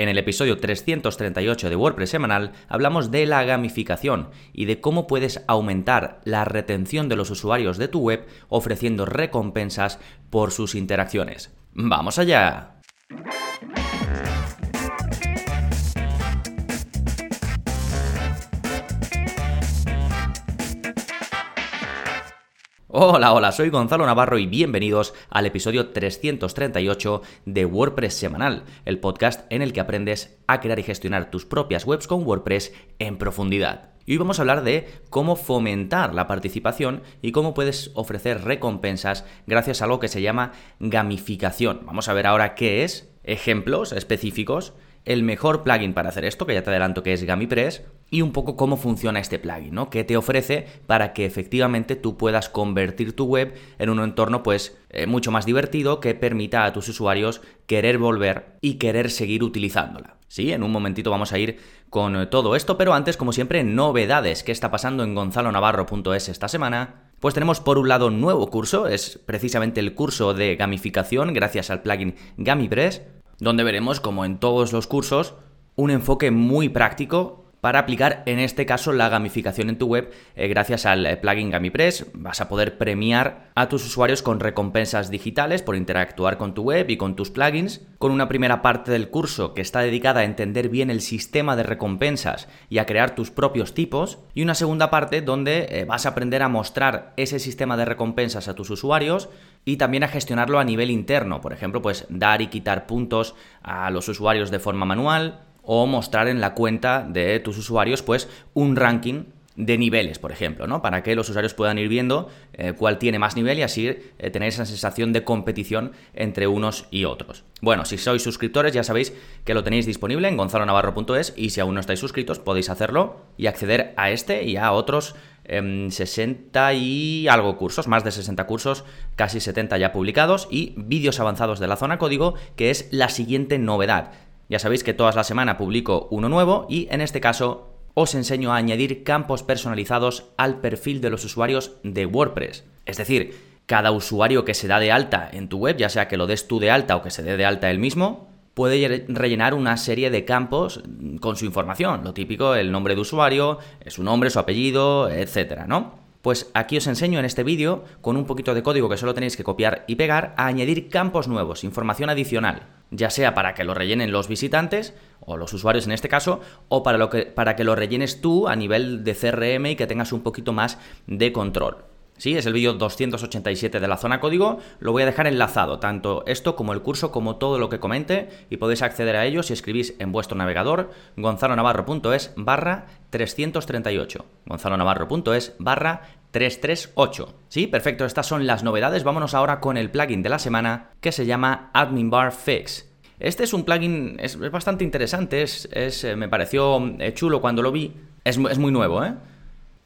En el episodio 338 de WordPress semanal hablamos de la gamificación y de cómo puedes aumentar la retención de los usuarios de tu web ofreciendo recompensas por sus interacciones. ¡Vamos allá! Hola, hola, soy Gonzalo Navarro y bienvenidos al episodio 338 de WordPress Semanal, el podcast en el que aprendes a crear y gestionar tus propias webs con WordPress en profundidad. Y hoy vamos a hablar de cómo fomentar la participación y cómo puedes ofrecer recompensas gracias a algo que se llama gamificación. Vamos a ver ahora qué es, ejemplos específicos el mejor plugin para hacer esto, que ya te adelanto que es GamiPress, y un poco cómo funciona este plugin, ¿no? ¿Qué te ofrece para que efectivamente tú puedas convertir tu web en un entorno pues eh, mucho más divertido que permita a tus usuarios querer volver y querer seguir utilizándola. Sí, en un momentito vamos a ir con eh, todo esto, pero antes, como siempre, novedades. ¿Qué está pasando en gonzalonavarro.es esta semana? Pues tenemos por un lado un nuevo curso, es precisamente el curso de gamificación gracias al plugin GamiPress donde veremos, como en todos los cursos, un enfoque muy práctico para aplicar en este caso la gamificación en tu web eh, gracias al eh, plugin GamiPress. Vas a poder premiar a tus usuarios con recompensas digitales por interactuar con tu web y con tus plugins, con una primera parte del curso que está dedicada a entender bien el sistema de recompensas y a crear tus propios tipos, y una segunda parte donde eh, vas a aprender a mostrar ese sistema de recompensas a tus usuarios y también a gestionarlo a nivel interno, por ejemplo, pues dar y quitar puntos a los usuarios de forma manual o mostrar en la cuenta de tus usuarios pues un ranking de niveles, por ejemplo, ¿no? Para que los usuarios puedan ir viendo eh, cuál tiene más nivel y así eh, tener esa sensación de competición entre unos y otros. Bueno, si sois suscriptores ya sabéis que lo tenéis disponible en gonzalonavarro.es y si aún no estáis suscritos podéis hacerlo y acceder a este y a otros 60 em, y algo cursos, más de 60 cursos, casi 70 ya publicados y vídeos avanzados de la zona código, que es la siguiente novedad. Ya sabéis que todas las semanas publico uno nuevo y en este caso os enseño a añadir campos personalizados al perfil de los usuarios de WordPress. Es decir, cada usuario que se da de alta en tu web, ya sea que lo des tú de alta o que se dé de alta él mismo, puede rellenar una serie de campos con su información. Lo típico, el nombre de usuario, su nombre, su apellido, etcétera, ¿no? Pues aquí os enseño en este vídeo, con un poquito de código que solo tenéis que copiar y pegar, a añadir campos nuevos, información adicional, ya sea para que lo rellenen los visitantes, o los usuarios en este caso, o para, que, para que lo rellenes tú a nivel de CRM y que tengas un poquito más de control. Sí, es el vídeo 287 de la zona código. Lo voy a dejar enlazado, tanto esto como el curso, como todo lo que comente, y podéis acceder a ello si escribís en vuestro navegador gonzalonavarro.es barra 338. gonzalonavarro.es barra 338. Sí, perfecto, estas son las novedades. Vámonos ahora con el plugin de la semana que se llama Admin Bar Fix. Este es un plugin, es, bastante interesante, es, eh, me pareció eh, chulo cuando lo vi. Es, es muy nuevo, ¿eh?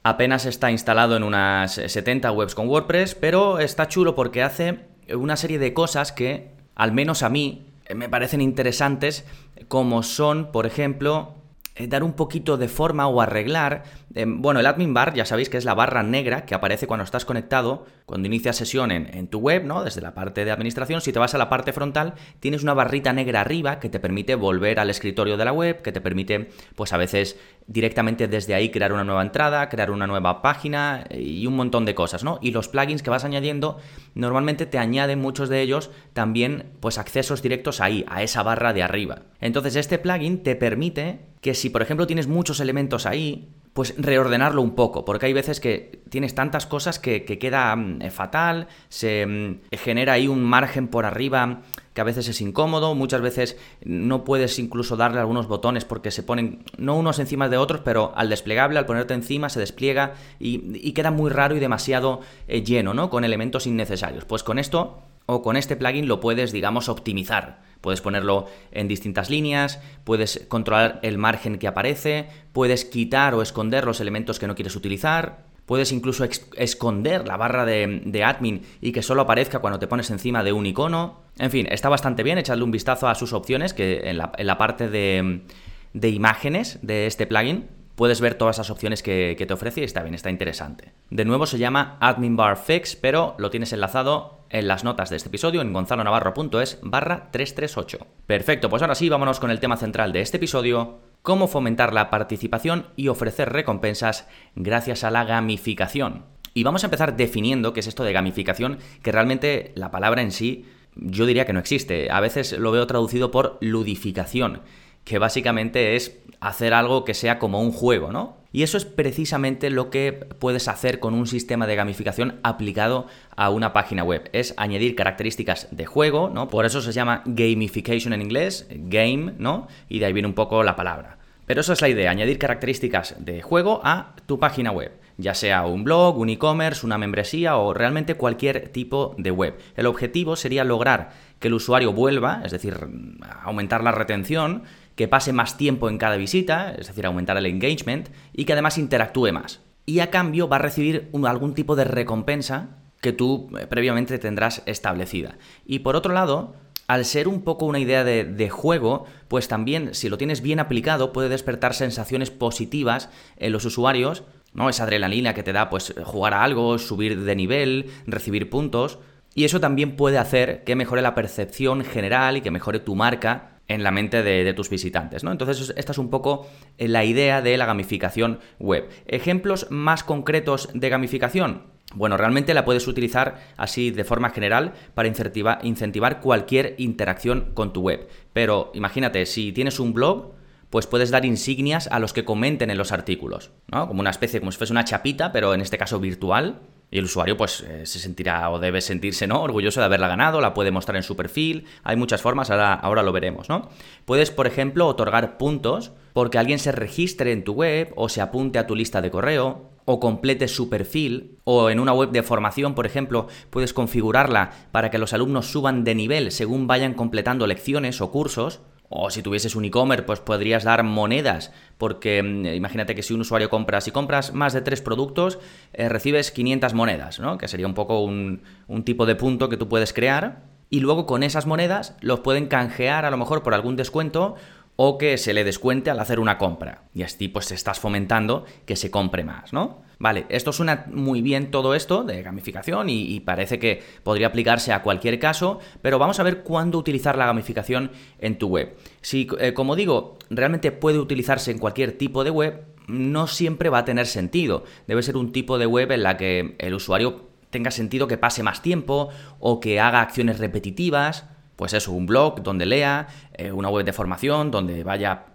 Apenas está instalado en unas 70 webs con WordPress, pero está chulo porque hace una serie de cosas que, al menos a mí, me parecen interesantes, como son, por ejemplo, dar un poquito de forma o arreglar. Em, bueno, el admin bar ya sabéis que es la barra negra que aparece cuando estás conectado, cuando inicias sesión en, tu web, ¿no? Desde la parte de administración. Si te vas a la parte frontal, tienes una barrita negra arriba que te permite volver al escritorio de la web, que te permite, pues a veces directamente desde ahí crear una nueva entrada, crear una nueva página eh, y un montón de cosas, ¿no? Y los plugins que vas añadiendo, normalmente te añaden muchos de ellos también, pues accesos directos ahí, a esa barra de arriba. Entonces este plugin te permite que si por ejemplo tienes muchos elementos ahí, pues reordenarlo un poco, porque hay veces que tienes tantas cosas que, queda mm, eh, fatal, se mm, genera ahí un margen por arriba que a veces es incómodo, muchas veces no puedes incluso darle algunos botones porque se ponen no unos encima de otros, pero al desplegable, al ponerte encima, se despliega y, queda muy raro y demasiado eh, lleno, ¿no? Con elementos innecesarios. Pues con esto o con este plugin lo puedes, digamos, optimizar. Puedes ponerlo en distintas líneas, puedes controlar el margen que aparece, puedes quitar o esconder los elementos que no quieres utilizar, puedes incluso esconder la barra de, admin y que solo aparezca cuando te pones encima de un icono. En fin, está bastante bien, echadle un vistazo a sus opciones que en la, parte de, de imágenes de este plugin puedes ver todas las opciones que, te ofrece y está bien, está interesante. De nuevo se llama Admin Bar Fix, pero lo tienes enlazado en las notas de este episodio en gonzalonavarro.es barra 338. Perfecto, pues ahora sí, vámonos con el tema central de este episodio, cómo fomentar la participación y ofrecer recompensas gracias a la gamificación. Y vamos a empezar definiendo qué es esto de gamificación, que realmente la palabra en sí yo diría que no existe. A veces lo veo traducido por ludificación, que básicamente es hacer algo que sea como un juego, ¿no? Y eso es precisamente lo que puedes hacer con un sistema de gamificación aplicado a una página web. Es añadir características de juego, ¿no? Por eso se llama gamification en inglés, game, ¿no? Y de ahí viene un poco la palabra. Pero eso es la idea, añadir características de juego a tu página web, ya sea un blog, un e-commerce, una membresía o realmente cualquier tipo de web. El objetivo sería lograr que el usuario vuelva, es decir, aumentar la retención, que pase más tiempo en cada visita, es decir, aumentar el engagement, y que además interactúe más. Y a cambio va a recibir algún tipo de recompensa que tú eh, previamente tendrás establecida. Y por otro lado, al ser un poco una idea de, juego, pues también si lo tienes bien aplicado puede despertar sensaciones positivas en los usuarios, ¿no? Esa adrenalina que te da pues jugar a algo, subir de nivel, recibir puntos. Y eso también puede hacer que mejore la percepción general y que mejore tu marca en la mente de, tus visitantes. ¿no? Entonces, esta es un poco eh, la idea de la gamificación web. Ejemplos más concretos de gamificación. Bueno, realmente la puedes utilizar así de forma general para incentivar, cualquier interacción con tu web. Pero imagínate, si tienes un blog, pues puedes dar insignias a los que comenten en los artículos, ¿no? Como una especie, como si fuese una chapita, pero en este caso virtual, y el usuario pues eh, se sentirá o debe sentirse ¿no? orgulloso de haberla ganado, la puede mostrar en su perfil, hay muchas formas, ahora, ahora lo veremos, ¿no? Puedes, por ejemplo, otorgar puntos porque alguien se registre en tu web o se apunte a tu lista de correo o complete su perfil, o en una web de formación, por ejemplo, puedes configurarla para que los alumnos suban de nivel según vayan completando lecciones o cursos, o si tuvieses un e-commerce, pues podrías dar monedas, porque mm, imagínate que si un usuario compra, si compras más de tres productos, eh, recibes 500 monedas, ¿no? Que sería un poco un, un tipo de punto que tú puedes crear. Y luego con esas monedas los pueden canjear a lo mejor por algún descuento o que se le descuente al hacer una compra. Y así pues estás fomentando que se compre más, ¿no? Vale, esto suena muy bien todo esto de gamificación y, parece que podría aplicarse a cualquier caso, pero vamos a ver cuándo utilizar la gamificación en tu web. Si, eh, como digo, realmente puede utilizarse en cualquier tipo de web, no siempre va a tener sentido. Debe ser un tipo de web en la que el usuario tenga sentido que pase más tiempo o que haga acciones repetitivas pues eso, un blog donde lea, eh, una web de formación donde vaya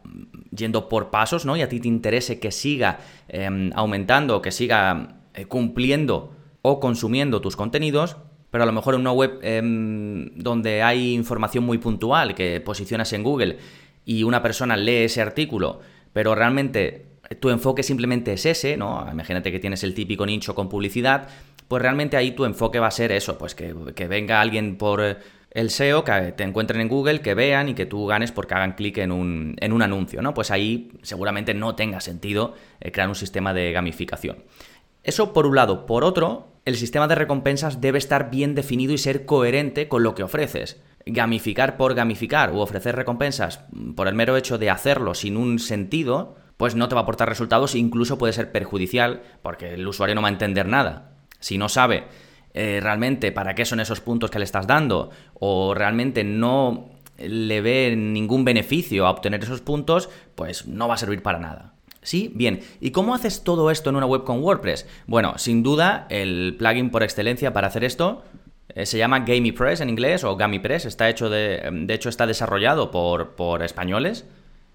yendo por pasos, ¿no? Y a ti te interese que siga em, aumentando, que siga eh, cumpliendo o consumiendo tus contenidos, pero a lo mejor en una web em, donde hay información muy puntual que posicionas en Google y una persona lee ese artículo, pero realmente tu enfoque simplemente es ese, ¿no? Imagínate que tienes el típico nicho con publicidad, pues realmente ahí tu enfoque va a ser eso, pues que, que venga alguien por el SEO, que te encuentren en Google, que vean y que tú ganes porque hagan clic en un, en un anuncio, ¿no? Pues ahí seguramente no tenga sentido eh, crear un sistema de gamificación. Eso por un lado. Por otro, el sistema de recompensas debe estar bien definido y ser coherente con lo que ofreces. Gamificar por gamificar o ofrecer recompensas por el mero hecho de hacerlo sin un sentido, pues no te va a aportar resultados e incluso puede ser perjudicial porque el usuario no va a entender nada. Si no sabe eh, realmente para qué son esos puntos que le estás dando o realmente no le ve ningún beneficio a obtener esos puntos, pues no va a servir para nada. ¿Sí? Bien. ¿Y cómo haces todo esto en una web con WordPress? Bueno, sin duda, el plugin por excelencia para hacer esto eh, se llama GamiPress en inglés o GamiPress. Está hecho de, de hecho, está desarrollado por, por españoles.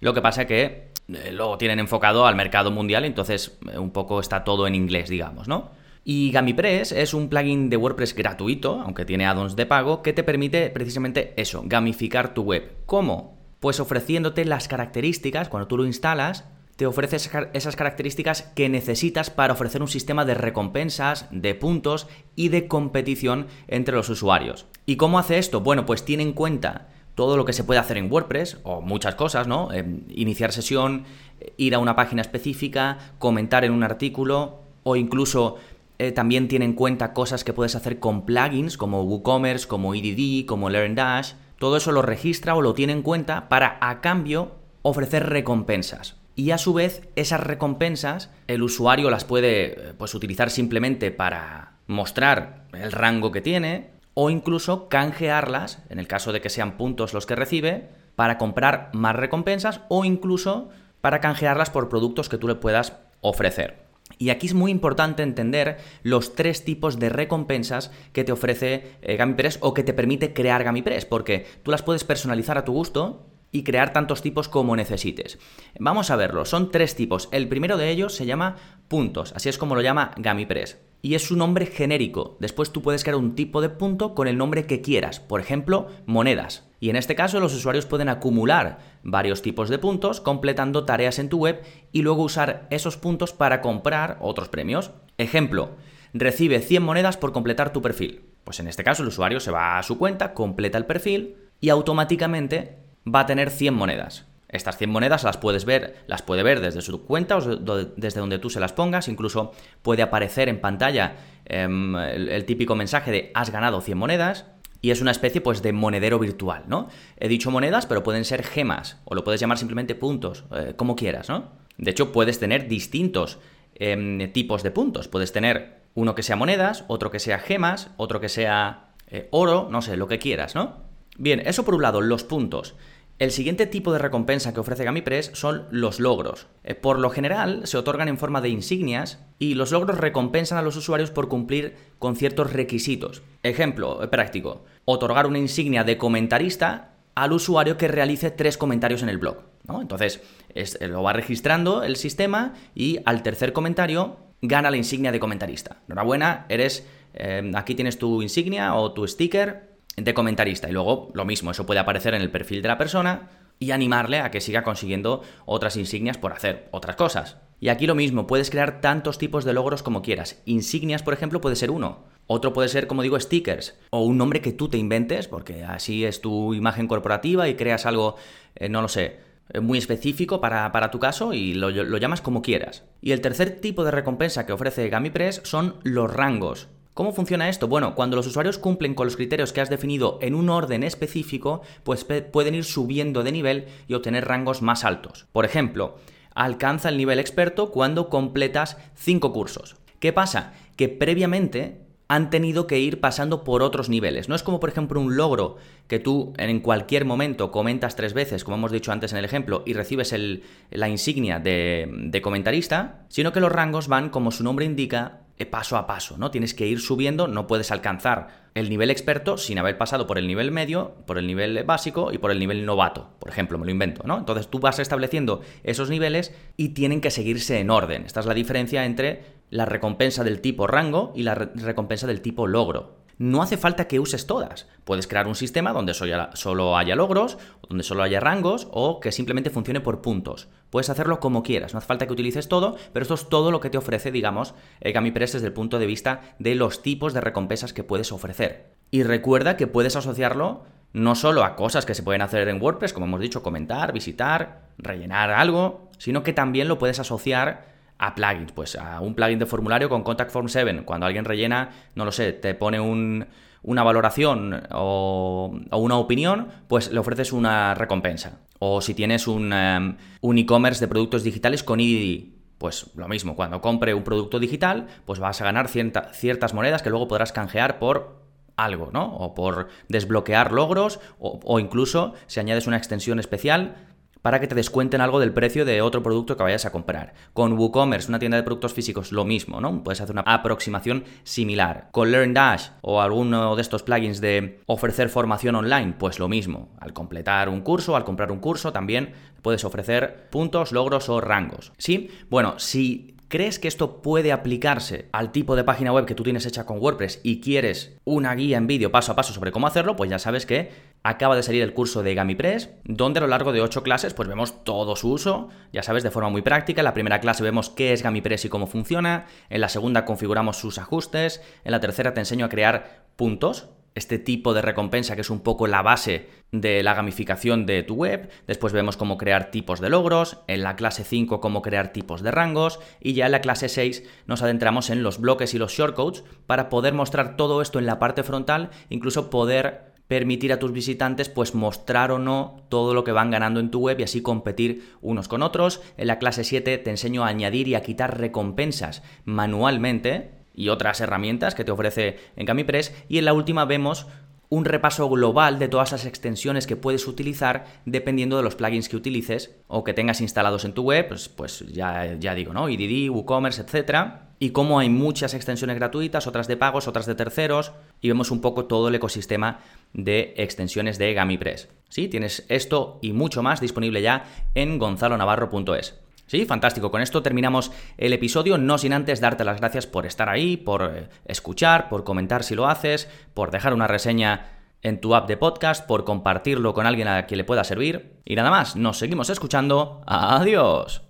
Lo que pasa que eh, lo tienen enfocado al mercado mundial, entonces un poco está todo en inglés, digamos, ¿no? Y GamiPress es un plugin de WordPress gratuito, aunque tiene add-ons de pago, que te permite precisamente eso, gamificar tu web. ¿Cómo? Pues ofreciéndote las características, cuando tú lo instalas, te ofrece esas características que necesitas para ofrecer un sistema de recompensas, de puntos y de competición entre los usuarios. ¿Y cómo hace esto? Bueno, pues tiene en cuenta todo lo que se puede hacer en WordPress, o muchas cosas, ¿no? Em, iniciar sesión, ir a una página específica, comentar en un artículo, o incluso eh, también tiene en cuenta cosas que puedes hacer con plugins como WooCommerce, como EDD, como LearnDash. Todo eso lo registra o lo tiene en cuenta para a cambio ofrecer recompensas. y a su vez esas recompensas el usuario las puede eh, pues, utilizar simplemente para mostrar el rango que tiene o incluso canjearlas, en el caso de que sean puntos los que recibe, para comprar más recompensas o incluso para canjearlas por productos que tú le puedas ofrecer. Y aquí es muy importante entender los tres tipos de recompensas que te ofrece eh, GamiPress o que te permite crear GamiPress, porque tú las puedes personalizar a tu gusto y crear tantos tipos como necesites. Vamos a verlo, son tres tipos. El primero de ellos se llama puntos, así es como lo llama GamiPress. Y es un nombre genérico. Después tú puedes crear un tipo de punto con el nombre que quieras, por ejemplo, monedas. Y en este caso los usuarios pueden acumular varios tipos de puntos completando tareas en tu web y luego usar esos puntos para comprar otros premios. Ejemplo, recibe 100 monedas por completar tu perfil. Pues en este caso el usuario se va a su cuenta, completa el perfil y automáticamente va a tener 100 monedas. Estas 100 monedas las puedes ver, las puede ver desde su cuenta o desde donde tú se las pongas, incluso puede aparecer en pantalla em, el, típico mensaje de has ganado 100 monedas y es una especie pues de monedero virtual, ¿no? He dicho monedas, pero pueden ser gemas o lo puedes llamar simplemente puntos, eh, como quieras, ¿no? De hecho, puedes tener distintos em, tipos de puntos. Puedes tener uno que sea monedas, otro que sea gemas, otro que sea eh, oro, no sé, lo que quieras, ¿no? Bien, eso por un lado, los puntos. El siguiente tipo de recompensa que ofrece GamiPress son los logros. Eh, por lo general se otorgan en forma de insignias y los logros recompensan a los usuarios por cumplir con ciertos requisitos. Ejemplo eh, práctico, otorgar una insignia de comentarista al usuario que realice tres comentarios en el blog. Entonces eh, lo va registrando el sistema y al tercer comentario gana la insignia de comentarista. Enhorabuena, eres, aquí tienes tu insignia o tu sticker de comentarista. Y luego lo mismo, eso puede aparecer en el perfil de la persona y animarle a que siga consiguiendo otras insignias por hacer otras cosas. Y aquí lo mismo, puedes crear tantos tipos de logros como quieras. Insignias, por ejemplo, puede ser uno. Otro puede ser, como digo, stickers. O un nombre que tú te inventes, porque así es tu imagen corporativa y creas algo, eh, no lo sé, eh, muy específico para, tu caso y lo, lo, llamas como quieras. Y el tercer tipo de recompensa que ofrece GamiPress son los rangos. ¿Cómo funciona esto? Bueno, cuando los usuarios cumplen con los criterios que has definido en un orden específico, pues pueden ir subiendo de nivel y obtener rangos más altos. Por ejemplo, alcanza el nivel experto cuando completas 5 cursos. ¿Qué pasa? Que previamente han tenido que ir pasando por otros niveles. No es como, por ejemplo, un logro que tú en cualquier momento comentas tres veces, como hemos dicho antes en el ejemplo, y recibes la insignia de, de comentarista, sino que los rangos van, como su nombre indica, paso a paso, ¿no? Tienes que ir subiendo, no puedes alcanzar el nivel experto sin haber pasado por el nivel medio, por el nivel básico y por el nivel novato, por ejemplo, me lo invento, ¿no? Entonces tú vas estableciendo esos niveles y tienen que seguirse en orden. Esta es la diferencia entre la recompensa del tipo rango y la recompensa del tipo logro. No hace falta que uses todas. Puedes crear un sistema donde solo haya logros, donde solo haya rangos o que simplemente funcione por puntos. Puedes hacerlo como quieras, no hace falta que utilices todo, pero esto es todo lo que te ofrece, digamos, el GamiPress desde el punto de vista de los tipos de recompensas que puedes ofrecer. Y recuerda que puedes asociarlo no solo a cosas que se pueden hacer en WordPress, como hemos dicho, comentar, visitar, rellenar algo, sino que también lo puedes asociar a plugins, pues a un plugin de formulario con Contact Form 7. Cuando alguien rellena, no lo sé, te pone una valoración o, una opinión, pues le ofreces una recompensa. O si tienes un, em, un e-commerce de productos digitales con EDD, pues lo mismo, cuando compre un producto digital, pues vas a ganar ciertas monedas que luego podrás canjear por algo, ¿no? O por desbloquear logros, o, o incluso si añades una extensión especial, para que te descuenten algo del precio de otro producto que vayas a comprar. Con WooCommerce, una tienda de productos físicos, lo mismo, ¿no? Puedes hacer una aproximación similar. Con LearnDash o alguno de estos plugins de ofrecer formación online, pues lo mismo. Al completar un curso, al comprar un curso, también puedes ofrecer puntos, logros o rangos. ¿Sí? Bueno, si ¿Crees que esto puede aplicarse al tipo de página web que tú tienes hecha con WordPress y quieres una guía en vídeo paso a paso sobre cómo hacerlo? Pues ya sabes que acaba de salir el curso de GamiPress, donde a lo largo de 8 clases pues vemos todo su uso, ya sabes, de forma muy práctica. En la primera clase vemos qué es GamiPress y cómo funciona, en la segunda configuramos sus ajustes, en la tercera te enseño a crear puntos este tipo de recompensa que es un poco la base de la gamificación de tu web. Después vemos cómo crear tipos de logros, en la clase 5 cómo crear tipos de rangos y ya en la clase 6 nos adentramos en los bloques y los shortcodes para poder mostrar todo esto en la parte frontal, incluso poder permitir a tus visitantes pues mostrar o no todo lo que van ganando en tu web y así competir unos con otros. En la clase 7 te enseño a añadir y a quitar recompensas manualmente y otras herramientas que te ofrece en GamiPress y en la última vemos un repaso global de todas las extensiones que puedes utilizar dependiendo de los plugins que utilices o que tengas instalados en tu web, pues, pues ya, ya digo, ¿no? IDD, WooCommerce, etcétera y cómo hay muchas extensiones gratuitas, otras de pagos, otras de terceros, y vemos un poco todo el ecosistema de extensiones de GamiPress. Sí, tienes esto y mucho más disponible ya en gonzalonavarro.es. Sí, fantástico. Con esto terminamos el episodio, no sin antes darte las gracias por estar ahí, por eh, escuchar, por comentar si lo haces, por dejar una reseña en tu app de podcast, por compartirlo con alguien a quien le pueda servir. Y nada más, nos seguimos escuchando. Adiós.